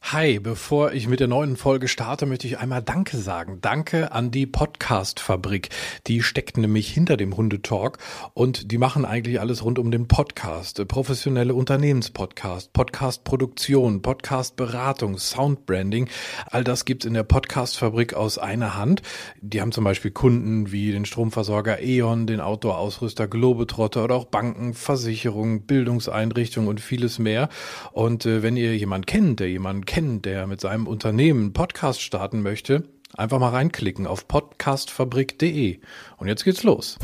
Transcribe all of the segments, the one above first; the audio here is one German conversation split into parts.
Hi, bevor ich mit der neuen Folge starte, möchte ich einmal Danke sagen. Danke an die Podcast-Fabrik. Die steckt nämlich hinter dem Hundetalk und die machen eigentlich alles rund um den Podcast. Professionelle Unternehmenspodcast, Podcast-Produktion, Podcast-Beratung, Soundbranding. All das gibt's in der Podcast-Fabrik aus einer Hand. Die haben zum Beispiel Kunden wie den Stromversorger E.ON, den Outdoor-Ausrüster Globetrotter oder auch Banken, Versicherungen, Bildungseinrichtungen und vieles mehr. Und äh, wenn ihr jemanden kennt, der jemanden kennt, der mit seinem Unternehmen Podcast starten möchte, einfach mal reinklicken auf podcastfabrik.de. Und jetzt geht's los.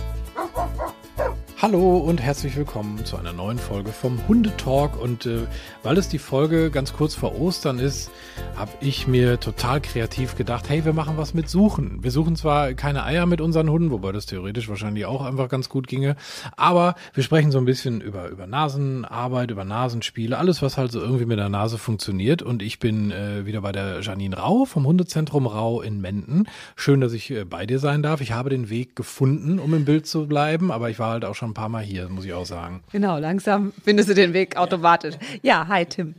Hallo und herzlich willkommen zu einer neuen Folge vom Hundetalk. Und äh, weil es die Folge ganz kurz vor Ostern ist, habe ich mir total kreativ gedacht, hey, wir machen was mit Suchen. Wir suchen zwar keine Eier mit unseren Hunden, wobei das theoretisch wahrscheinlich auch einfach ganz gut ginge, aber wir sprechen so ein bisschen über, über Nasenarbeit, über Nasenspiele, alles, was halt so irgendwie mit der Nase funktioniert. Und ich bin äh, wieder bei der Janine Rau vom Hundezentrum Rau in Menden. Schön, dass ich äh, bei dir sein darf. Ich habe den Weg gefunden, um im Bild zu bleiben, aber ich war halt auch schon ein paar Mal hier, muss ich auch sagen. Genau, langsam findest du den Weg automatisch. Ja, hi Tim.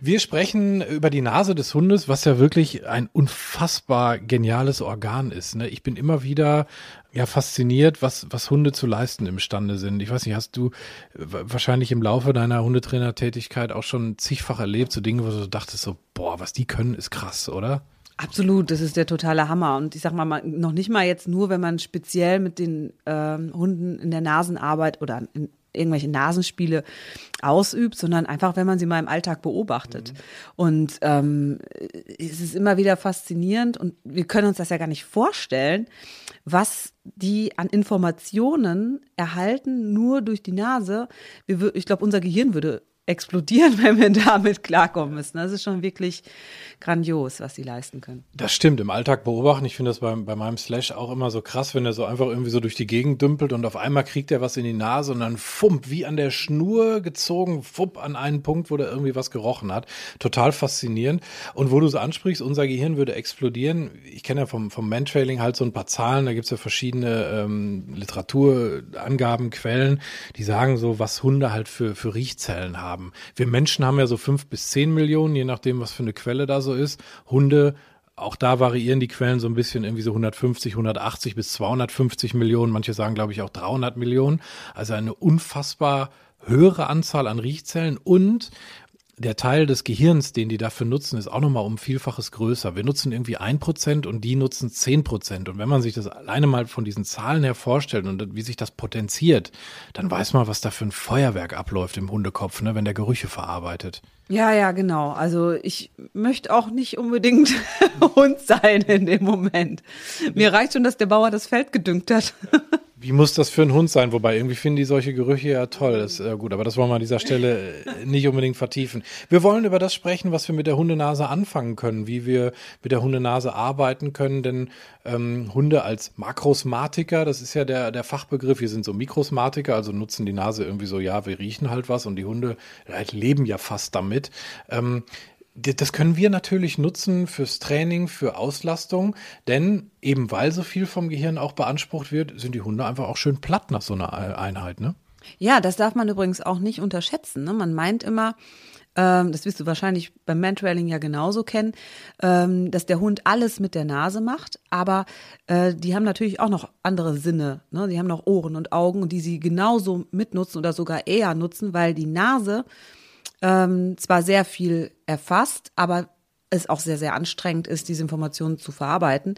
Wir sprechen über die Nase des Hundes, was ja wirklich ein unfassbar geniales Organ ist. Ne? Ich bin immer wieder ja fasziniert, was, was Hunde zu leisten imstande sind. Ich weiß nicht, hast du wahrscheinlich im Laufe deiner Hundetrainertätigkeit auch schon zigfach erlebt, so Dinge, wo du dachtest so, boah, was die können, ist krass, oder? Absolut, das ist der totale Hammer. Und ich sag mal, noch nicht mal jetzt nur, wenn man speziell mit den ähm, Hunden in der Nasenarbeit oder in irgendwelche Nasenspiele ausübt, sondern einfach, wenn man sie mal im Alltag beobachtet. Mhm. Und ähm, es ist immer wieder faszinierend und wir können uns das ja gar nicht vorstellen, was die an Informationen erhalten, nur durch die Nase. Ich glaube, unser Gehirn würde explodieren, wenn wir damit klarkommen müssen. Das ist schon wirklich grandios, was sie leisten können. Das stimmt, im Alltag beobachten. Ich finde das bei, bei meinem Slash auch immer so krass, wenn er so einfach irgendwie so durch die Gegend dümpelt und auf einmal kriegt er was in die Nase und dann fump, wie an der Schnur gezogen, fupp, an einen Punkt, wo der irgendwie was gerochen hat. Total faszinierend. Und wo du es ansprichst, unser Gehirn würde explodieren. Ich kenne ja vom, vom Mantrailing halt so ein paar Zahlen, da gibt es ja verschiedene ähm, Literaturangaben, Quellen, die sagen so, was Hunde halt für, für Riechzellen haben. Wir Menschen haben ja so fünf bis zehn Millionen, je nachdem, was für eine Quelle da so ist. Hunde, auch da variieren die Quellen so ein bisschen, irgendwie so 150, 180 bis 250 Millionen. Manche sagen, glaube ich, auch 300 Millionen. Also eine unfassbar höhere Anzahl an Riechzellen und der Teil des Gehirns, den die dafür nutzen, ist auch nochmal um Vielfaches größer. Wir nutzen irgendwie ein Prozent und die nutzen zehn Prozent. Und wenn man sich das alleine mal von diesen Zahlen her vorstellt und wie sich das potenziert, dann weiß man, was da für ein Feuerwerk abläuft im Hundekopf, ne, wenn der Gerüche verarbeitet. Ja, ja, genau. Also ich möchte auch nicht unbedingt Hund sein in dem Moment. Mir reicht schon, dass der Bauer das Feld gedüngt hat. Wie muss das für einen Hund sein? Wobei irgendwie finden die solche Gerüche ja toll. Das ist äh, gut, aber das wollen wir an dieser Stelle äh, nicht unbedingt vertiefen. Wir wollen über das sprechen, was wir mit der Hundenase anfangen können, wie wir mit der Hundenase arbeiten können, denn ähm, Hunde als Makrosmatiker, das ist ja der, der Fachbegriff, wir sind so Mikrosmatiker, also nutzen die Nase irgendwie so, ja, wir riechen halt was und die Hunde halt leben ja fast damit. Ähm, das können wir natürlich nutzen fürs Training, für Auslastung, denn eben weil so viel vom Gehirn auch beansprucht wird, sind die Hunde einfach auch schön platt nach so einer Einheit, ne? Ja, das darf man übrigens auch nicht unterschätzen. Ne? Man meint immer, ähm, das wirst du wahrscheinlich beim Mantrailing ja genauso kennen, ähm, dass der Hund alles mit der Nase macht, aber äh, die haben natürlich auch noch andere Sinne. Ne? Die haben noch Ohren und Augen, die sie genauso mitnutzen oder sogar eher nutzen, weil die Nase ähm, zwar sehr viel erfasst, aber es auch sehr, sehr anstrengend ist, diese Informationen zu verarbeiten.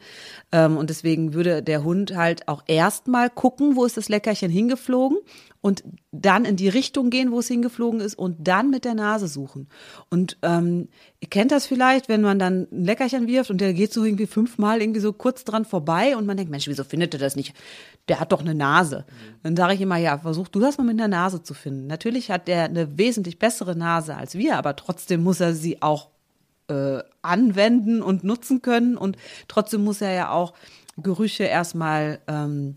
Ähm, und deswegen würde der Hund halt auch erstmal gucken, wo ist das Leckerchen hingeflogen und dann in die Richtung gehen, wo es hingeflogen ist und dann mit der Nase suchen. Und ähm, ihr kennt das vielleicht, wenn man dann ein Leckerchen wirft und der geht so irgendwie fünfmal irgendwie so kurz dran vorbei und man denkt, Mensch, wieso findet er das nicht? Der hat doch eine Nase. Mhm. Dann sage ich immer, ja, versuch du das mal mit der Nase zu finden. Natürlich hat der eine wesentlich bessere Nase als wir, aber trotzdem muss er sie auch äh, anwenden und nutzen können. Und trotzdem muss er ja auch Gerüche erstmal ähm,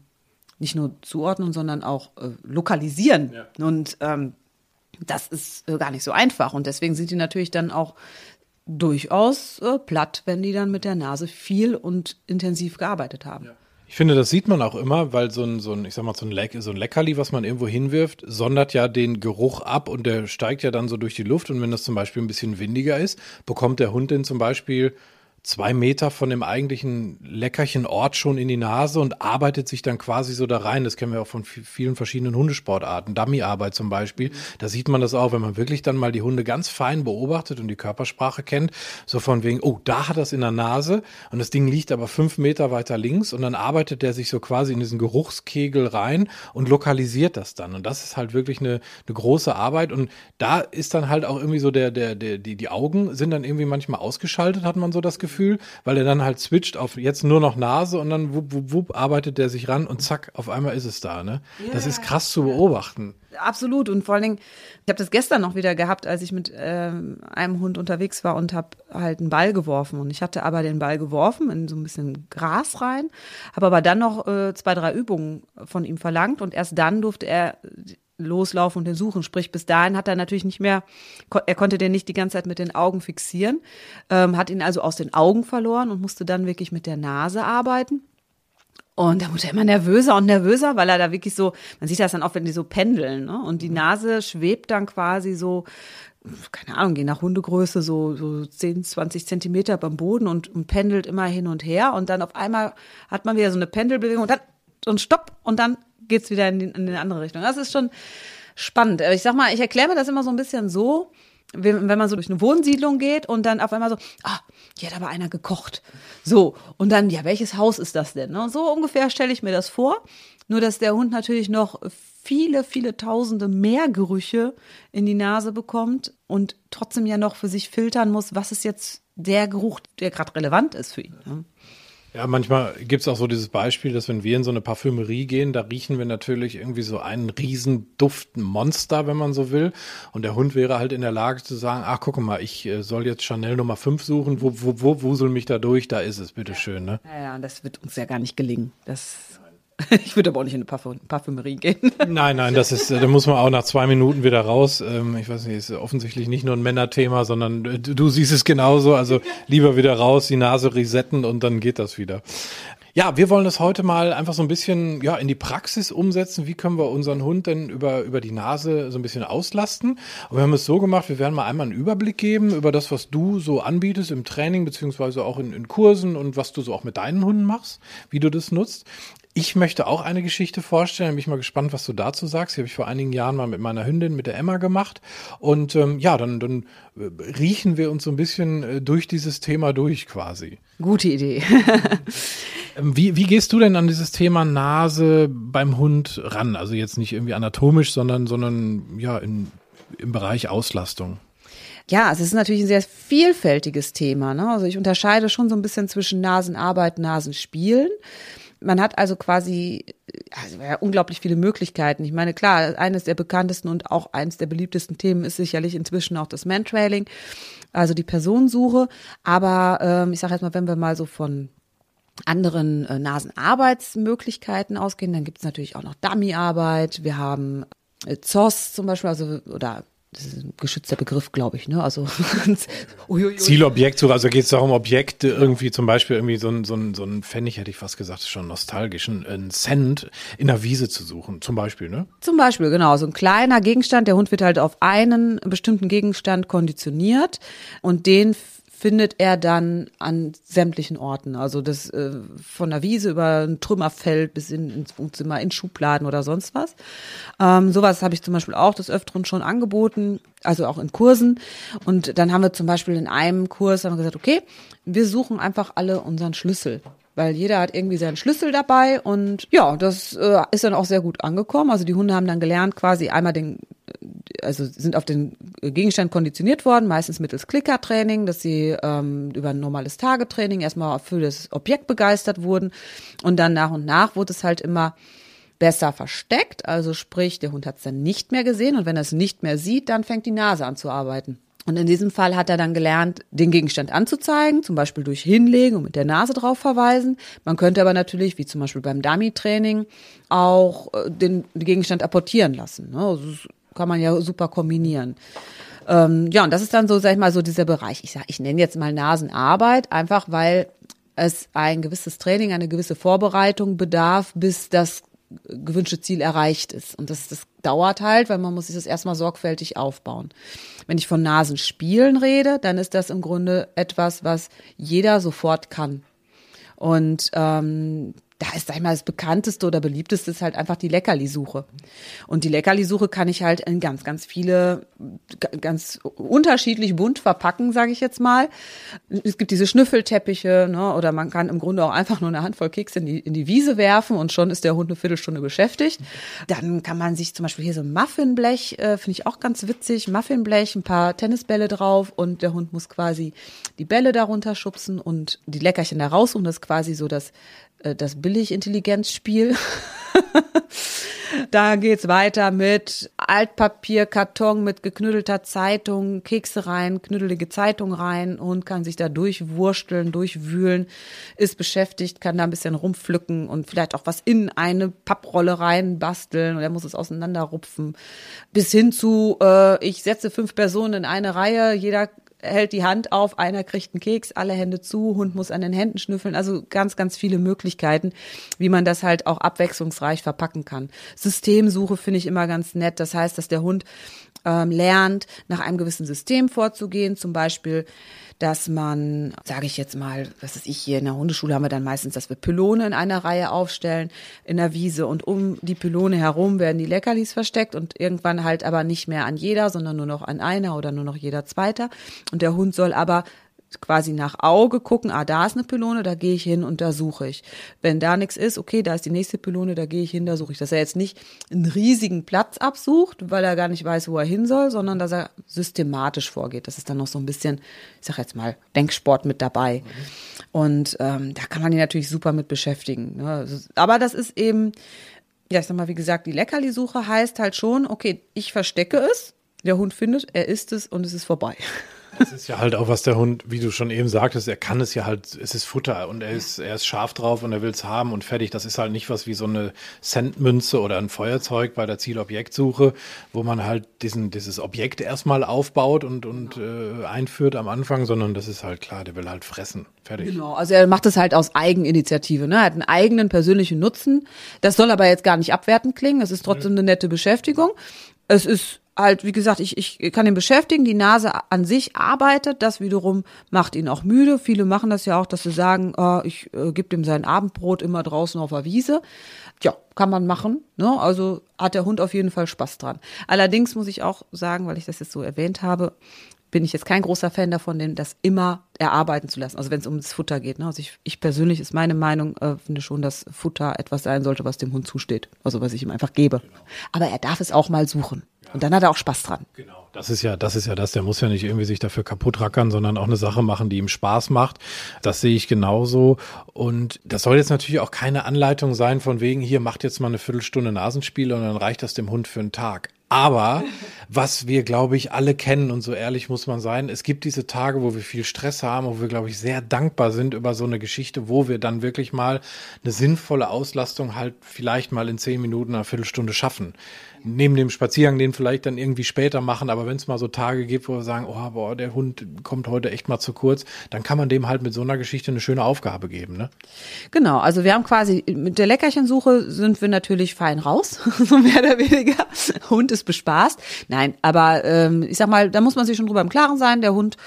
nicht nur zuordnen, sondern auch äh, lokalisieren. Ja. Und ähm, das ist äh, gar nicht so einfach. Und deswegen sind die natürlich dann auch durchaus äh, platt, wenn die dann mit der Nase viel und intensiv gearbeitet haben. Ja. Ich finde, das sieht man auch immer, weil so ein, so ein ich sag mal, so ein, Leck, so ein Leckerli, was man irgendwo hinwirft, sondert ja den Geruch ab und der steigt ja dann so durch die Luft. Und wenn das zum Beispiel ein bisschen windiger ist, bekommt der Hund den zum Beispiel zwei Meter von dem eigentlichen leckerchen Ort schon in die Nase und arbeitet sich dann quasi so da rein. Das kennen wir auch von vielen verschiedenen Hundesportarten. Dummyarbeit zum Beispiel. Da sieht man das auch, wenn man wirklich dann mal die Hunde ganz fein beobachtet und die Körpersprache kennt. So von wegen, oh, da hat das in der Nase und das Ding liegt aber fünf Meter weiter links und dann arbeitet der sich so quasi in diesen Geruchskegel rein und lokalisiert das dann. Und das ist halt wirklich eine, eine große Arbeit und da ist dann halt auch irgendwie so der, der, der, die, die Augen sind dann irgendwie manchmal ausgeschaltet, hat man so das Gefühl. Gefühl, weil er dann halt switcht auf jetzt nur noch Nase und dann wupp, wupp, wupp arbeitet der sich ran und zack, auf einmal ist es da. Ne? Yeah. Das ist krass zu beobachten. Absolut und vor allen Dingen, ich habe das gestern noch wieder gehabt, als ich mit ähm, einem Hund unterwegs war und habe halt einen Ball geworfen und ich hatte aber den Ball geworfen in so ein bisschen Gras rein, habe aber dann noch äh, zwei, drei Übungen von ihm verlangt und erst dann durfte er loslaufen und den suchen. Sprich, bis dahin hat er natürlich nicht mehr, er konnte den nicht die ganze Zeit mit den Augen fixieren, ähm, hat ihn also aus den Augen verloren und musste dann wirklich mit der Nase arbeiten. Und da wurde er immer nervöser und nervöser, weil er da wirklich so, man sieht das dann auch, wenn die so pendeln, ne? Und die Nase schwebt dann quasi so, keine Ahnung, je nach Hundegröße so, so 10, 20 Zentimeter beim Boden und, und pendelt immer hin und her. Und dann auf einmal hat man wieder so eine Pendelbewegung und dann so ein Stopp und dann geht's wieder in die, in die andere Richtung. Das ist schon spannend. Ich sag mal, ich erkläre mir das immer so ein bisschen so, wenn man so durch eine Wohnsiedlung geht und dann auf einmal so, ah, hier hat aber einer gekocht. So, und dann, ja, welches Haus ist das denn? Ne? So ungefähr stelle ich mir das vor. Nur, dass der Hund natürlich noch viele, viele tausende mehr Gerüche in die Nase bekommt und trotzdem ja noch für sich filtern muss, was ist jetzt der Geruch, der gerade relevant ist für ihn. Ne? Ja, manchmal gibt es auch so dieses Beispiel, dass wenn wir in so eine Parfümerie gehen, da riechen wir natürlich irgendwie so einen riesen Duftmonster, wenn man so will. Und der Hund wäre halt in der Lage zu sagen, ach, guck mal, ich äh, soll jetzt Chanel Nummer 5 suchen, wo, wo, wo wusel mich da durch, da ist es, bitteschön. Ne? Ja, ja, das wird uns ja gar nicht gelingen. Das Ich würde aber auch nicht in eine Parfümerie gehen. Nein, nein, das ist, da muss man auch nach zwei Minuten wieder raus. Ähm, ich weiß nicht, ist offensichtlich nicht nur ein Männerthema, sondern äh, du siehst es genauso. Also lieber wieder raus, die Nase resetten und dann geht das wieder. Ja, wir wollen das heute mal einfach so ein bisschen ja, in die Praxis umsetzen. Wie können wir unseren Hund denn über, über die Nase so ein bisschen auslasten? Und wir haben es so gemacht, wir werden mal einmal einen Überblick geben über das, was du so anbietest im Training, beziehungsweise auch in, in Kursen und was du so auch mit deinen Hunden machst, wie du das nutzt. Ich möchte auch eine Geschichte vorstellen. Bin ich mal gespannt, was du dazu sagst. Die habe ich vor einigen Jahren mal mit meiner Hündin, mit der Emma gemacht. Und ähm, ja, dann, dann äh, riechen wir uns so ein bisschen äh, durch dieses Thema durch quasi. Gute Idee. Ähm, wie, wie gehst du denn an dieses Thema Nase beim Hund ran? Also jetzt nicht irgendwie anatomisch, sondern, sondern ja, in, im Bereich Auslastung. Ja, es ist natürlich ein sehr vielfältiges Thema. Ne? Also ich unterscheide schon so ein bisschen zwischen Nasenarbeit, Nasenspielen. Man hat also quasi also ja, unglaublich viele Möglichkeiten. Ich meine, klar, eines der bekanntesten und auch eines der beliebtesten Themen ist sicherlich inzwischen auch das Mantrailing, also die Personensuche. Aber ähm, ich sage jetzt mal, wenn wir mal so von anderen äh, Nasenarbeitsmöglichkeiten ausgehen, dann gibt es natürlich auch noch Dummyarbeit. Wir haben äh, ZOS zum Beispiel, also oder das ist ein geschützter Begriff, glaube ich, ne? Also Zielobjektsuche, also geht es darum, Objekte irgendwie zum Beispiel irgendwie so ein, so ein, so ein Pfennig, hätte ich fast gesagt, ist schon nostalgisch, ein, ein Cent in der Wiese zu suchen, zum Beispiel, ne? Zum Beispiel, genau, so ein kleiner Gegenstand. Der Hund wird halt auf einen bestimmten Gegenstand konditioniert und den findet er dann an sämtlichen Orten. Also das äh, von der Wiese über ein Trümmerfeld bis in, ins Wohnzimmer, in Schubladen oder sonst was. Ähm, sowas habe ich zum Beispiel auch des Öfteren schon angeboten, also auch in Kursen. Und dann haben wir zum Beispiel in einem Kurs haben wir gesagt, okay, wir suchen einfach alle unseren Schlüssel weil jeder hat irgendwie seinen Schlüssel dabei und ja, das äh, ist dann auch sehr gut angekommen. Also die Hunde haben dann gelernt, quasi einmal den also sind auf den Gegenstand konditioniert worden, meistens mittels Klickertraining, dass sie ähm, über ein normales Tagetraining erstmal für das Objekt begeistert wurden und dann nach und nach wurde es halt immer besser versteckt, also sprich, der Hund hat es dann nicht mehr gesehen und wenn er es nicht mehr sieht, dann fängt die Nase an zu arbeiten. Und in diesem Fall hat er dann gelernt, den Gegenstand anzuzeigen, zum Beispiel durch Hinlegen und mit der Nase drauf verweisen. Man könnte aber natürlich, wie zum Beispiel beim Dummy-Training, auch äh, den Gegenstand apportieren lassen. Ne? Also kann man ja super kombinieren. Ähm, ja, und das ist dann so, sag ich mal, so dieser Bereich. Ich sag, ich nenne jetzt mal Nasenarbeit, einfach weil es ein gewisses Training, eine gewisse Vorbereitung bedarf, bis das gewünschte Ziel erreicht ist. Und das, das dauert halt, weil man muss sich das erstmal sorgfältig aufbauen. Wenn ich von Nasenspielen rede, dann ist das im Grunde etwas, was jeder sofort kann. Und ähm, da ist, sag ich mal, das bekannteste oder beliebteste ist halt einfach die Leckerlisuche. Und die Leckerlisuche kann ich halt in ganz, ganz viele, ganz unterschiedlich bunt verpacken, sage ich jetzt mal. Es gibt diese Schnüffelteppiche, ne, oder man kann im Grunde auch einfach nur eine Handvoll Kekse in die, in die Wiese werfen und schon ist der Hund eine Viertelstunde beschäftigt. Dann kann man sich zum Beispiel hier so ein Muffinblech, äh, finde ich auch ganz witzig, Muffinblech, ein paar Tennisbälle drauf und der Hund muss quasi die Bälle darunter schubsen und die Leckerchen da raussuchen. Das ist quasi so das das Billig-Intelligenzspiel. da geht's weiter mit Altpapier, Karton mit geknüttelter Zeitung, Kekse rein, knüttelige Zeitung rein und kann sich da durchwursteln, durchwühlen, ist beschäftigt, kann da ein bisschen rumpflücken und vielleicht auch was in eine Papprolle rein basteln und er muss es auseinanderrupfen. Bis hin zu, äh, ich setze fünf Personen in eine Reihe, jeder hält die Hand auf, einer kriegt einen Keks, alle Hände zu, Hund muss an den Händen schnüffeln. Also ganz, ganz viele Möglichkeiten, wie man das halt auch abwechslungsreich verpacken kann. Systemsuche finde ich immer ganz nett. Das heißt, dass der Hund ähm, lernt, nach einem gewissen System vorzugehen. Zum Beispiel dass man, sage ich jetzt mal, was ist ich hier in der Hundeschule haben wir dann meistens, dass wir Pylone in einer Reihe aufstellen in der Wiese und um die Pylone herum werden die Leckerlis versteckt und irgendwann halt aber nicht mehr an jeder, sondern nur noch an einer oder nur noch jeder zweiter. Und der Hund soll aber quasi nach Auge gucken, ah, da ist eine Pylone, da gehe ich hin und da suche ich. Wenn da nichts ist, okay, da ist die nächste Pylone, da gehe ich hin, da suche ich. Dass er jetzt nicht einen riesigen Platz absucht, weil er gar nicht weiß, wo er hin soll, sondern dass er systematisch vorgeht. Das ist dann noch so ein bisschen, ich sag jetzt mal, Denksport mit dabei. Und ähm, da kann man ihn natürlich super mit beschäftigen. Ne? Aber das ist eben, ja, ich sag mal, wie gesagt, die Leckerlisuche heißt halt schon, okay, ich verstecke es, der Hund findet, er isst es und es ist vorbei. Das ist ja halt auch, was der Hund, wie du schon eben sagtest, er kann es ja halt, es ist Futter und er ist, er ist scharf drauf und er will es haben und fertig. Das ist halt nicht was wie so eine Centmünze oder ein Feuerzeug bei der Zielobjektsuche, wo man halt diesen, dieses Objekt erstmal aufbaut und, und äh, einführt am Anfang, sondern das ist halt klar, der will halt fressen. Fertig. Genau, also er macht es halt aus Eigeninitiative, ne? Er hat einen eigenen persönlichen Nutzen. Das soll aber jetzt gar nicht abwertend klingen, es ist trotzdem eine nette Beschäftigung. Es ist halt, wie gesagt, ich, ich kann ihn beschäftigen, die Nase an sich arbeitet, das wiederum macht ihn auch müde. Viele machen das ja auch, dass sie sagen, oh, ich äh, gebe dem sein Abendbrot immer draußen auf der Wiese. Ja, kann man machen. Ne? Also hat der Hund auf jeden Fall Spaß dran. Allerdings muss ich auch sagen, weil ich das jetzt so erwähnt habe, bin ich jetzt kein großer Fan davon, den das immer erarbeiten zu lassen. Also wenn es ums Futter geht. Ne? Also ich, ich persönlich ist meine Meinung, äh, finde schon, dass Futter etwas sein sollte, was dem Hund zusteht. Also was ich ihm einfach gebe. Genau. Aber er darf es auch mal suchen. Und dann hat er auch Spaß dran. Genau. Das ist ja, das ist ja das. Der muss ja nicht irgendwie sich dafür kaputt rackern, sondern auch eine Sache machen, die ihm Spaß macht. Das sehe ich genauso. Und das soll jetzt natürlich auch keine Anleitung sein von wegen, hier macht jetzt mal eine Viertelstunde Nasenspiele und dann reicht das dem Hund für einen Tag. Aber was wir, glaube ich, alle kennen und so ehrlich muss man sein, es gibt diese Tage, wo wir viel Stress haben, wo wir, glaube ich, sehr dankbar sind über so eine Geschichte, wo wir dann wirklich mal eine sinnvolle Auslastung halt vielleicht mal in zehn Minuten, einer Viertelstunde schaffen neben dem Spaziergang den vielleicht dann irgendwie später machen, aber wenn es mal so Tage gibt, wo wir sagen, oh, boah, der Hund kommt heute echt mal zu kurz, dann kann man dem halt mit so einer Geschichte eine schöne Aufgabe geben, ne? Genau, also wir haben quasi mit der Leckerchensuche sind wir natürlich fein raus, so mehr oder weniger. Hund ist bespaßt. Nein, aber ähm, ich sag mal, da muss man sich schon drüber im Klaren sein. Der Hund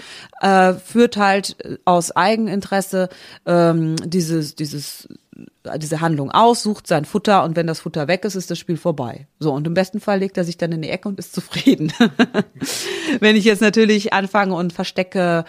äh, führt halt aus Eigeninteresse ähm, dieses, dieses diese Handlung aus, sucht sein Futter und wenn das Futter weg ist, ist das Spiel vorbei. So, und im besten Fall legt er sich dann in die Ecke und ist zufrieden. wenn ich jetzt natürlich anfange und verstecke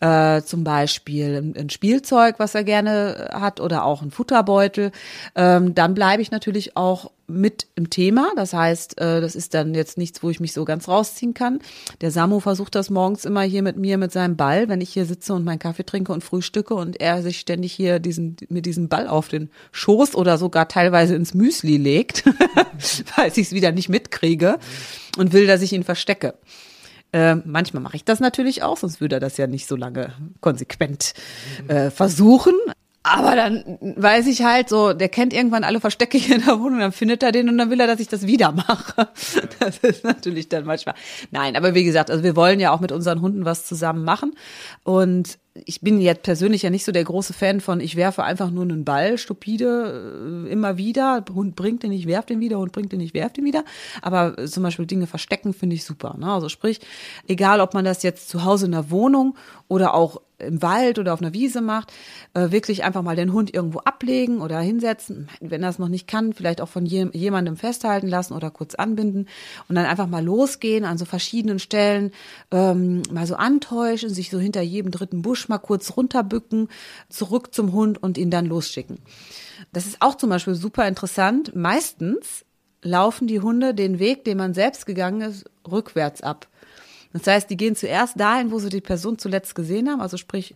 äh, zum Beispiel ein, Spielzeug, was er gerne hat oder auch ein Futterbeutel, ähm, dann bleibe ich natürlich auch mit im Thema. Das heißt, äh, das ist dann jetzt nichts, wo ich mich so ganz rausziehen kann. Der Samu versucht das morgens immer hier mit mir mit seinem Ball, wenn ich hier sitze und meinen Kaffee trinke und frühstücke und er sich ständig hier diesen, mit diesem Ball auf den Schoß oder sogar teilweise ins Müsli legt, weil ich es wieder nicht mitkriege und will, dass ich ihn verstecke. Äh, manchmal mache ich das natürlich auch, sonst würde er das ja nicht so lange konsequent äh, versuchen. Aber dann weiß ich halt so, der kennt irgendwann alle Verstecke hier in der Wohnung, dann findet er den und dann will er, dass ich das wieder mache. Das ist natürlich dann manchmal. Nein, aber wie gesagt, also wir wollen ja auch mit unseren Hunden was zusammen machen. Und ich bin jetzt persönlich ja nicht so der große Fan von, ich werfe einfach nur einen Ball stupide äh, immer wieder. Hund bringt den, ich werf den wieder, Hund bringt den, ich werf den wieder. Aber zum Beispiel Dinge verstecken finde ich super. Ne? Also sprich, egal ob man das jetzt zu Hause in der Wohnung oder auch im Wald oder auf einer Wiese macht, äh, wirklich einfach mal den Hund irgendwo ablegen oder hinsetzen. Wenn er es noch nicht kann, vielleicht auch von je, jemandem festhalten lassen oder kurz anbinden und dann einfach mal losgehen an so verschiedenen Stellen, ähm, mal so antäuschen, sich so hinter jedem dritten Busch mal kurz runterbücken, zurück zum Hund und ihn dann losschicken. Das ist auch zum Beispiel super interessant. Meistens laufen die Hunde den Weg, den man selbst gegangen ist, rückwärts ab. Das heißt, die gehen zuerst dahin, wo sie die Person zuletzt gesehen haben, also sprich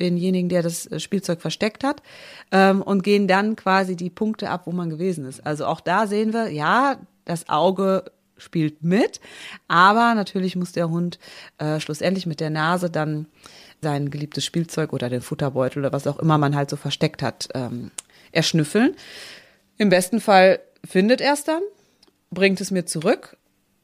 denjenigen, der das äh, Spielzeug versteckt hat, ähm, und gehen dann quasi die Punkte ab, wo man gewesen ist. Also auch da sehen wir, ja, das Auge spielt mit, aber natürlich muss der Hund äh, schlussendlich mit der Nase dann sein geliebtes Spielzeug oder den Futterbeutel oder was auch immer man halt so versteckt hat, ähm, erschnüffeln. Im besten Fall findet er es dann, bringt es mir zurück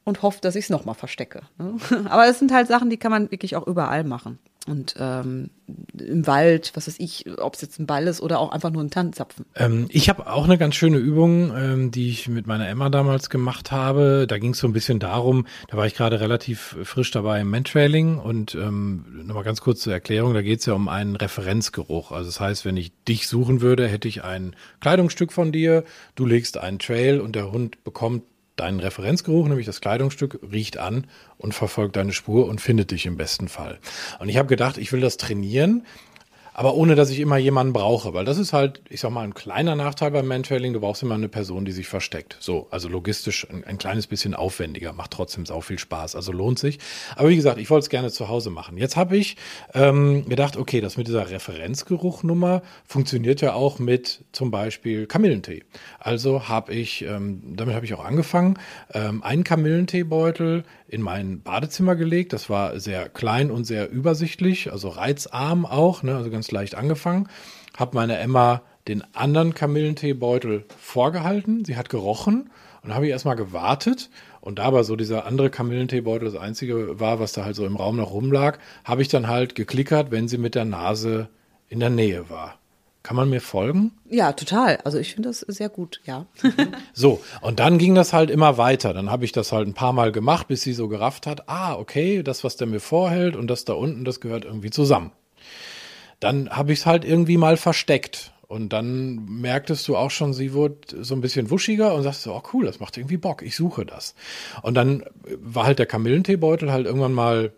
und hofft, dass ich es nochmal verstecke. Ne? Aber es sind halt Sachen, die kann man wirklich auch überall machen. Und ähm, im Wald, was weiß ich, ob es jetzt ein Ball ist oder auch einfach nur ein Tannenzapfen. Ähm, ich habe auch eine ganz schöne Übung, ähm, die ich mit meiner Emma damals gemacht habe. Da ging es so ein bisschen darum, da war ich gerade relativ frisch dabei im Mantrailing und ähm, nochmal ganz kurz zur Erklärung, da geht es ja um einen Referenzgeruch. Also das heißt, wenn ich dich suchen würde, hätte ich ein Kleidungsstück von dir, du legst einen Trail und der Hund bekommt deinen Referenzgeruch, nämlich das Kleidungsstück, riecht an und verfolgt deine Spur und findet dich im besten Fall. Und ich habe gedacht, ich will das trainieren, aber ohne dass ich immer jemanden brauche, weil das ist halt, ich sag mal, ein kleiner Nachteil beim Mantrailing. Du brauchst immer eine Person, die sich versteckt. So, also logistisch ein, ein kleines bisschen aufwendiger, macht trotzdem sau viel Spaß, also lohnt sich. Aber wie gesagt, ich wollte es gerne zu Hause machen. Jetzt habe ich ähm, gedacht, okay, das mit dieser Referenzgeruchnummer funktioniert ja auch mit zum Beispiel Kamillentee. Also habe ich, ähm, damit habe ich auch angefangen, ähm, einen Kamillenteebeutel in mein Badezimmer gelegt. Das war sehr klein und sehr übersichtlich, also reizarm auch, ne, also ganz leicht angefangen. Habe meine Emma den anderen Kamillenteebeutel vorgehalten. Sie hat gerochen und habe ich erstmal gewartet. Und da aber so dieser andere Kamillenteebeutel das einzige war, was da halt so im Raum noch rumlag, habe ich dann halt geklickert, wenn sie mit der Nase in der Nähe war. Kann man mir folgen? Ja, total. Also ich finde das sehr gut, ja. so, und dann ging das halt immer weiter. Dann habe ich das halt ein paar Mal gemacht, bis sie so gerafft hat, ah, okay, das, was der mir vorhält und das da unten, das gehört irgendwie zusammen. Dann habe ich es halt irgendwie mal versteckt. Und dann merktest du auch schon, sie wurde so ein bisschen wuschiger und sagst so, oh cool, das macht irgendwie Bock, ich suche das. Und dann war halt der Kamillenteebeutel halt irgendwann mal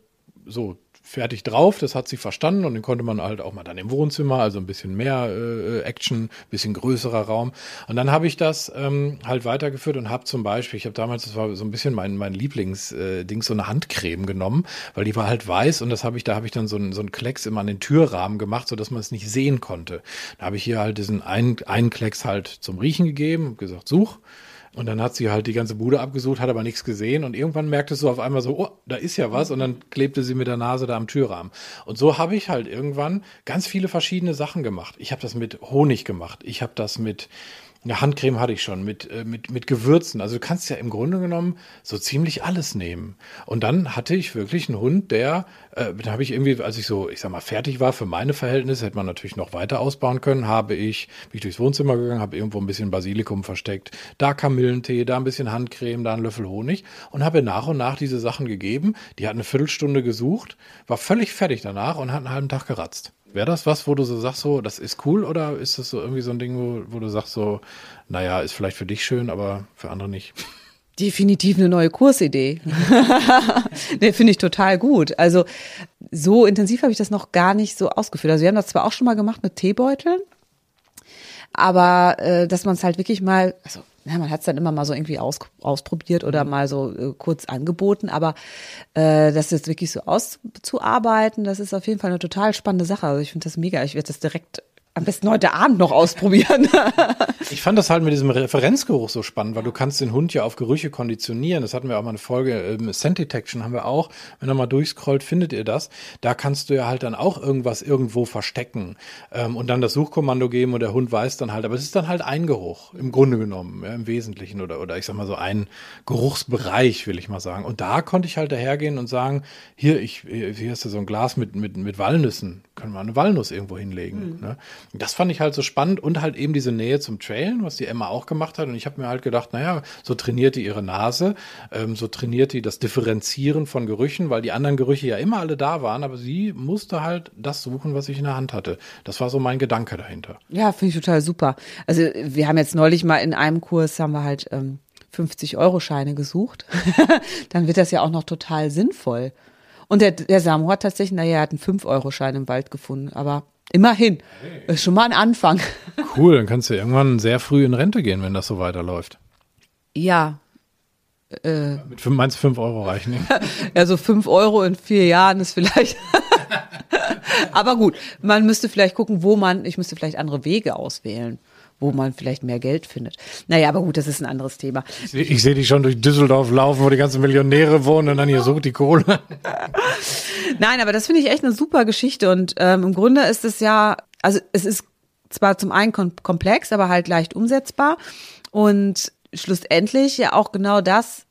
so fertig drauf, das hat sie verstanden und den konnte man halt auch mal dann im Wohnzimmer, also ein bisschen mehr äh, Action, bisschen größerer Raum. Und dann habe ich das ähm, halt weitergeführt und habe zum Beispiel, ich habe damals, das war so ein bisschen mein, mein Lieblingsding, äh, so eine Handcreme genommen, weil die war halt weiß und das habe ich, da habe ich dann so einen, so einen Klecks immer an den Türrahmen gemacht, so dass man es nicht sehen konnte. Da habe ich hier halt diesen einen, einen Klecks halt zum Riechen gegeben und gesagt, such Und dann hat sie halt die ganze Bude abgesucht, hat aber nichts gesehen. Und irgendwann merkte du auf einmal so, oh, da ist ja was. Und dann klebte sie mit der Nase da am Türrahmen. Und so habe ich halt irgendwann ganz viele verschiedene Sachen gemacht. Ich habe das mit Honig gemacht. Ich habe das mit eine Handcreme hatte ich schon mit, äh, mit, mit Gewürzen. Also du kannst ja im Grunde genommen so ziemlich alles nehmen. Und dann hatte ich wirklich einen Hund, der, äh, da habe ich irgendwie, als ich so, ich sag mal, fertig war für meine Verhältnisse, hätte man natürlich noch weiter ausbauen können, habe ich, bin ich durchs Wohnzimmer gegangen, habe irgendwo ein bisschen Basilikum versteckt, da Kamillentee, da ein bisschen Handcreme, da ein Löffel Honig und habe nach und nach diese Sachen gegeben. Die hat eine Viertelstunde gesucht, war völlig fertig danach und hat einen halben Tag geratzt. Wäre das was, wo du so sagst, so, das ist cool oder ist das so irgendwie so ein Ding, wo, wo du sagst, so, naja, ist vielleicht für dich schön, aber für andere nicht? Definitiv eine neue Kursidee. ne, finde ich total gut. Also so intensiv habe ich das noch gar nicht so ausgeführt. Also wir haben das zwar auch schon mal gemacht mit Teebeuteln, aber äh, dass man es halt wirklich mal, also ja, man hat es dann immer mal so irgendwie aus, ausprobiert oder mhm. mal so äh, kurz angeboten, aber äh, das jetzt wirklich so auszuarbeiten, das ist auf jeden Fall eine total spannende Sache. Also ich finde das mega. Ich werde das direkt am besten heute Abend noch ausprobieren. ich fand das halt mit diesem Referenzgeruch so spannend, weil du kannst den Hund ja auf Gerüche konditionieren. Das hatten wir auch mal eine Folge, ähm, Scent Detection haben wir auch. Wenn ihr mal durchscrollt, findet ihr das. Da kannst du ja halt dann auch irgendwas irgendwo verstecken ähm, und dann das Suchkommando geben und der Hund weiß dann halt. Aber es ist dann halt ein Geruch, im Grunde genommen, ja, im Wesentlichen oder, oder ich sag mal so ein Geruchsbereich, will ich mal sagen. Und da konnte ich halt dahergehen und sagen, hier, ich, hier hast du so ein Glas mit, mit, mit Walnüssen. Können wir eine Walnuss irgendwo hinlegen. Mhm. Ne? Das fand ich halt so spannend und halt eben diese Nähe zum Trailen, was die Emma auch gemacht hat. Und ich habe mir halt gedacht, naja, so trainiert die ihre Nase, ähm, so trainiert die das Differenzieren von Gerüchen, weil die anderen Gerüche ja immer alle da waren, aber sie musste halt das suchen, was ich in der Hand hatte. Das war so mein Gedanke dahinter. Ja, finde ich total super. Also wir haben jetzt neulich mal in einem Kurs haben wir halt ähm, 50 Euro Scheine gesucht. Dann wird das ja auch noch total sinnvoll. Und der, der Samu hat tatsächlich, naja, er hat einen 5-Euro-Schein im Wald gefunden, aber Immerhin. Hey. Ist schon mal ein Anfang. Cool, dann kannst du irgendwann sehr früh in Rente gehen, wenn das so weiterläuft. Ja. Äh, Mit fünf, meinst du fünf Euro reichen? ja, so fünf Euro in vier Jahren ist vielleicht. Aber gut, man müsste vielleicht gucken, wo man, ich müsste vielleicht andere Wege auswählen wo man vielleicht mehr Geld findet. Naja, aber gut, das ist ein anderes Thema. Ich, ich sehe dich schon durch Düsseldorf laufen, wo die ganzen Millionäre wohnen und dann hier sucht die Kohle. Nein, aber das finde ich echt eine super Geschichte und ähm, im Grunde ist es ja, also es ist zwar zum einen komplex, aber halt leicht umsetzbar und schlussendlich ja auch genau das,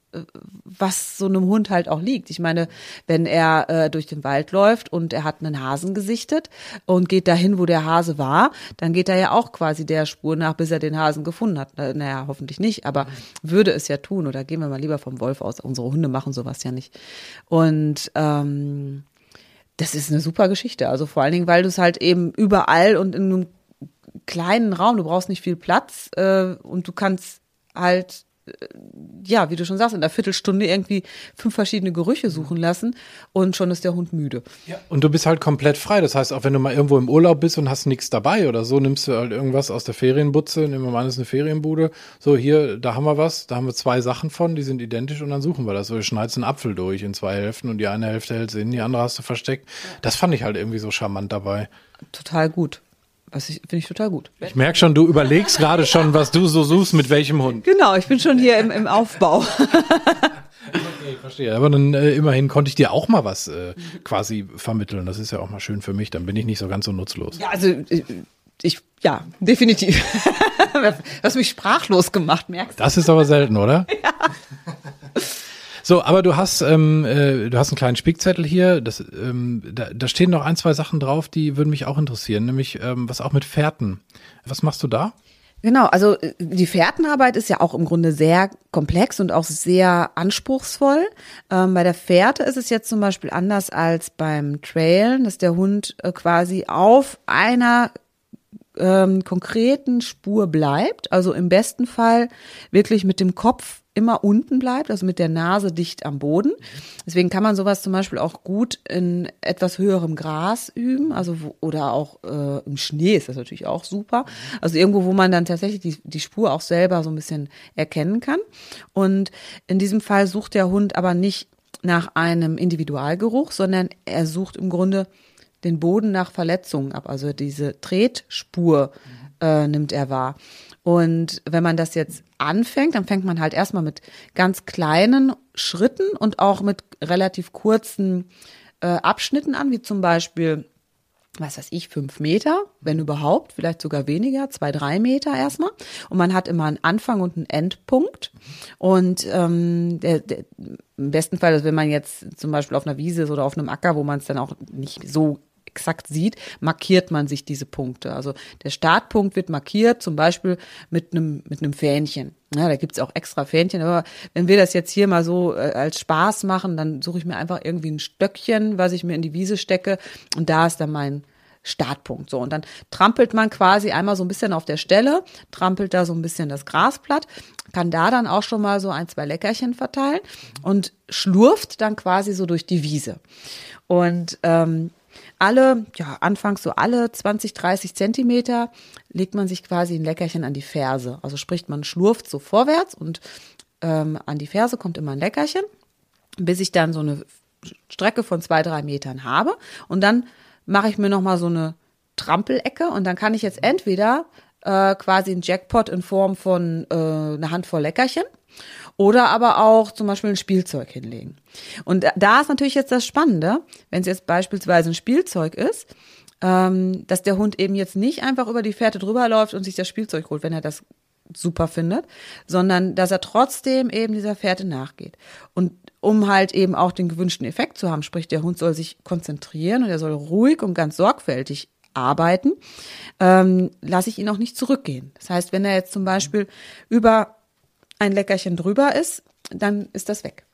was so einem Hund halt auch liegt. Ich meine, wenn er äh, durch den Wald läuft und er hat einen Hasen gesichtet und geht dahin, wo der Hase war, dann geht er ja auch quasi der Spur nach, bis er den Hasen gefunden hat. Naja, hoffentlich nicht, aber würde es ja tun. Oder gehen wir mal lieber vom Wolf aus. Unsere Hunde machen sowas ja nicht. Und ähm, das ist eine super Geschichte. Also vor allen Dingen, weil du es halt eben überall und in einem kleinen Raum, du brauchst nicht viel Platz äh, und du kannst halt ja, wie du schon sagst, in der Viertelstunde irgendwie fünf verschiedene Gerüche suchen lassen und schon ist der Hund müde. Ja. Und du bist halt komplett frei. Das heißt, auch wenn du mal irgendwo im Urlaub bist und hast nichts dabei oder so, nimmst du halt irgendwas aus der Ferienbutze, nehmen wir mal an, das ist eine Ferienbude. So, hier, da haben wir was, da haben wir zwei Sachen von, die sind identisch und dann suchen wir das. So, du schneidest einen Apfel durch in zwei Hälften und die eine Hälfte hältst du in, die andere hast du versteckt. Das fand ich halt irgendwie so charmant dabei. Total gut. Was ich, finde ich total gut. Ich merke schon, du überlegst gerade schon, was du so suchst, mit welchem Hund. Genau, ich bin schon hier im, im Aufbau. Okay, verstehe. Aber dann äh, immerhin konnte ich dir auch mal was äh, quasi vermitteln. Das ist ja auch mal schön für mich. Dann bin ich nicht so ganz so nutzlos. Ja, also äh, ich, ja, definitiv. Du hast mich sprachlos gemacht, merkst du? Das ist aber selten, oder? Ja. So, aber du hast, ähm, äh, du hast einen kleinen Spickzettel hier. Das, ähm, da, da stehen noch ein, zwei Sachen drauf, die würden mich auch interessieren, nämlich ähm, was auch mit Fährten. Was machst du da? Genau, also äh, die Fährtenarbeit ist ja auch im Grunde sehr komplex und auch sehr anspruchsvoll. Ähm, bei der Fährte ist es jetzt zum Beispiel anders als beim Trailen, dass der Hund äh, quasi auf einer ähm, konkreten Spur bleibt, also im besten Fall wirklich mit dem Kopf immer unten bleibt, also mit der Nase dicht am Boden. Deswegen kann man sowas zum Beispiel auch gut in etwas höherem Gras üben, also wo, oder auch äh, im Schnee ist das natürlich auch super. Also irgendwo, wo man dann tatsächlich die, die Spur auch selber so ein bisschen erkennen kann. Und in diesem Fall sucht der Hund aber nicht nach einem Individualgeruch, sondern er sucht im Grunde den Boden nach Verletzungen ab, also diese Tretspur äh, nimmt er wahr. Und wenn man das jetzt anfängt, dann fängt man halt erstmal mit ganz kleinen Schritten und auch mit relativ kurzen äh, Abschnitten an, wie zum Beispiel was weiß ich, fünf Meter, wenn überhaupt, vielleicht sogar weniger, zwei, drei Meter erstmal. Und man hat immer einen Anfang und einen Endpunkt. Und ähm, der, der, im besten Fall, also wenn man jetzt zum Beispiel auf einer Wiese ist oder auf einem Acker, wo man es dann auch nicht so exakt sieht, markiert man sich diese Punkte. Also der Startpunkt wird markiert, zum Beispiel mit einem mit einem Fähnchen. Ja, da gibt's auch extra Fähnchen. Aber wenn wir das jetzt hier mal so äh, als Spaß machen, dann suche ich mir einfach irgendwie ein Stöckchen, was ich mir in die Wiese stecke. Und da ist dann mein Startpunkt. So, und dann trampelt man quasi einmal so ein bisschen auf der Stelle, trampelt da so ein bisschen das Grasblatt, kann da dann auch schon mal so ein, zwei Leckerchen verteilen und schlurft dann quasi so durch die Wiese. Und ähm, alle, ja, anfangs so alle 20, 30 Zentimeter legt man sich quasi ein Leckerchen an die Ferse. Also spricht man schlurft so vorwärts und ähm, an die Ferse kommt immer ein Leckerchen, bis ich dann so eine Strecke von zwei, drei Metern habe. Und dann mache ich mir nochmal so eine Trampelecke und dann kann ich jetzt entweder äh, quasi einen Jackpot in Form von äh, einer Handvoll Leckerchen oder aber auch zum Beispiel ein Spielzeug hinlegen. Und da ist natürlich jetzt das Spannende, wenn es jetzt beispielsweise ein Spielzeug ist, ähm, dass der Hund eben jetzt nicht einfach über die Fährte drüber läuft und sich das Spielzeug holt, wenn er das super findet, sondern dass er trotzdem eben dieser Fährte nachgeht. Und um halt eben auch den gewünschten Effekt zu haben, sprich der Hund soll sich konzentrieren und er soll ruhig und ganz sorgfältig arbeiten, ähm, lasse ich ihn auch nicht zurückgehen. Das heißt, wenn er jetzt zum Beispiel über ein Leckerchen drüber ist, dann ist das weg.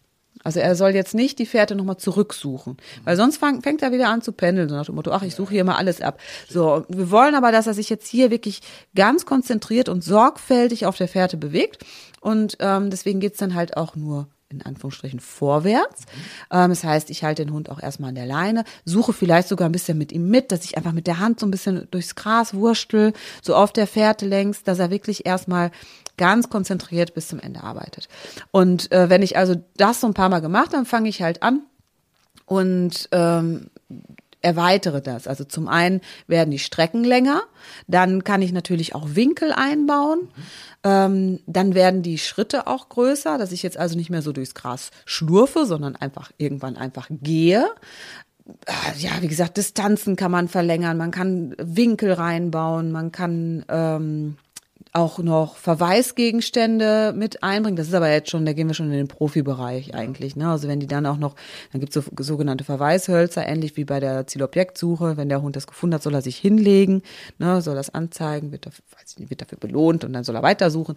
Also er soll jetzt nicht die Fährte nochmal zurücksuchen, weil sonst fang, fängt er wieder an zu pendeln, so nach dem Motto, ach, ich suche hier mal alles ab. So, wir wollen aber, dass er sich jetzt hier wirklich ganz konzentriert und sorgfältig auf der Fährte bewegt und ähm, deswegen geht's dann halt auch nur in Anführungsstrichen vorwärts. Ähm, das heißt, ich halte den Hund auch erstmal an der Leine, suche vielleicht sogar ein bisschen mit ihm mit, dass ich einfach mit der Hand so ein bisschen durchs Gras wurstel, so auf der Fährte längs, dass er wirklich erstmal ganz konzentriert bis zum Ende arbeitet. Und äh, wenn ich also das so ein paar Mal gemacht, dann fange ich halt an und ähm, erweitere das. Also zum einen werden die Strecken länger, dann kann ich natürlich auch Winkel einbauen, ähm, dann werden die Schritte auch größer, dass ich jetzt also nicht mehr so durchs Gras schlurfe, sondern einfach irgendwann einfach gehe. Äh, ja, wie gesagt, Distanzen kann man verlängern, man kann Winkel reinbauen, man kann ähm, auch noch Verweisgegenstände mit einbringen. Das ist aber jetzt schon, da gehen wir schon in den Profibereich eigentlich. Ne? Also wenn die dann auch noch, dann gibt es so sogenannte Verweishölzer, ähnlich wie bei der Zielobjektsuche. Wenn der Hund das gefunden hat, soll er sich hinlegen, ne? soll das anzeigen, wird dafür, weiß nicht, wird dafür belohnt und dann soll er weitersuchen.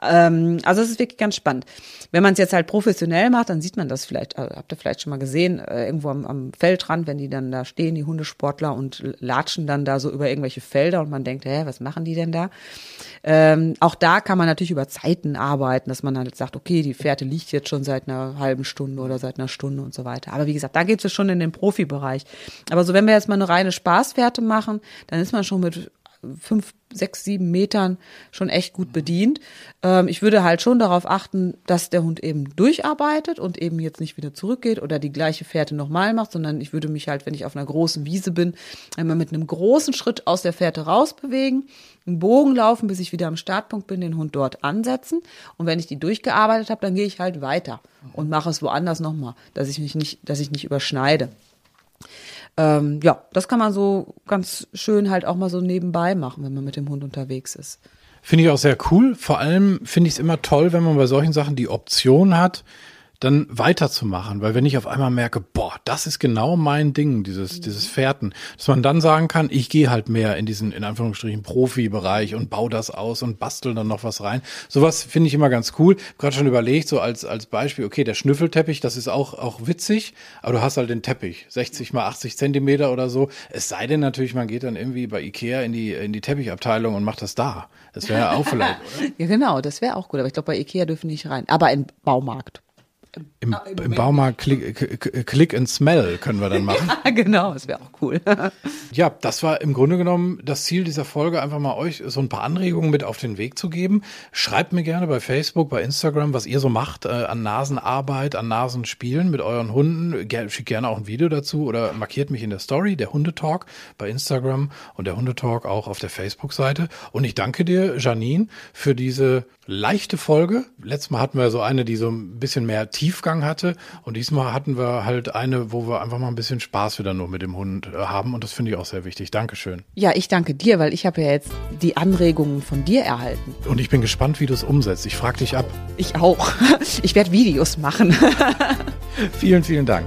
Ähm, also es ist wirklich ganz spannend. Wenn man es jetzt halt professionell macht, dann sieht man das vielleicht, also habt ihr vielleicht schon mal gesehen, äh, irgendwo am, am Feldrand, wenn die dann da stehen, die Hundesportler und latschen dann da so über irgendwelche Felder und man denkt, hä, was machen die denn da? Ähm, auch da kann man natürlich über Zeiten arbeiten, dass man dann halt sagt, okay, die Fährte liegt jetzt schon seit einer halben Stunde oder seit einer Stunde und so weiter. Aber wie gesagt, da geht es schon in den Profibereich. Aber so, wenn wir jetzt mal eine reine Spaßfährte machen, dann ist man schon mit fünf, sechs, sieben Metern schon echt gut bedient. Ähm, ich würde halt schon darauf achten, dass der Hund eben durcharbeitet und eben jetzt nicht wieder zurückgeht oder die gleiche Fährte nochmal macht, sondern ich würde mich halt, wenn ich auf einer großen Wiese bin, einmal mit einem großen Schritt aus der Fährte rausbewegen, einen Bogen laufen, bis ich wieder am Startpunkt bin, den Hund dort ansetzen. Und wenn ich die durchgearbeitet habe, dann gehe ich halt weiter und mache es woanders nochmal, dass ich mich nicht, dass ich nicht überschneide ähm, ja, das kann man so ganz schön halt auch mal so nebenbei machen, wenn man mit dem Hund unterwegs ist. Finde ich auch sehr cool. Vor allem finde ich es immer toll, wenn man bei solchen Sachen die Option hat, dann weiterzumachen. Weil wenn ich auf einmal merke, boah, das ist genau mein Ding, dieses, mhm. dieses Fährten, dass man dann sagen kann, ich gehe halt mehr in diesen, in Anführungsstrichen, Profibereich und baue das aus und bastel dann noch was rein. Sowas finde ich immer ganz cool. Gerade schon überlegt, so als, als Beispiel, okay, der Schnüffelteppich, das ist auch, auch witzig, aber du hast halt den Teppich, 60 mal 80 Zentimeter oder so. Es sei denn natürlich, man geht dann irgendwie bei Ikea in die, in die Teppichabteilung und macht das da. Das wäre ja auch vielleicht, oder? Ja, genau, das wäre auch gut. Aber ich glaube, bei Ikea dürfen nicht rein. Aber im Baumarkt. Im, ah, im, im Baumarkt Click, Click and Smell können wir dann machen. ja, genau, das wäre auch cool. ja, das war im Grunde genommen das Ziel dieser Folge, einfach mal euch so ein paar Anregungen mit auf den Weg zu geben. Schreibt mir gerne bei Facebook, bei Instagram, was ihr so macht äh, an Nasenarbeit, an Nasenspielen mit euren Hunden. Ger schickt gerne auch ein Video dazu oder markiert mich in der Story, der Hundetalk bei Instagram und der Hundetalk auch auf der Facebook-Seite. Und ich danke dir, Janine, für diese leichte Folge. Letztes Mal hatten wir so eine, die so ein bisschen mehr Tiefgang hatte. Und diesmal hatten wir halt eine, wo wir einfach mal ein bisschen Spaß wieder nur mit dem Hund äh, haben. Und das finde ich auch sehr wichtig. Dankeschön. Ja, ich danke dir, weil ich habe ja jetzt die Anregungen von dir erhalten. Und ich bin gespannt, wie du es umsetzt. Ich frage dich ab. Ich auch. Ich werde Videos machen. vielen, vielen Dank.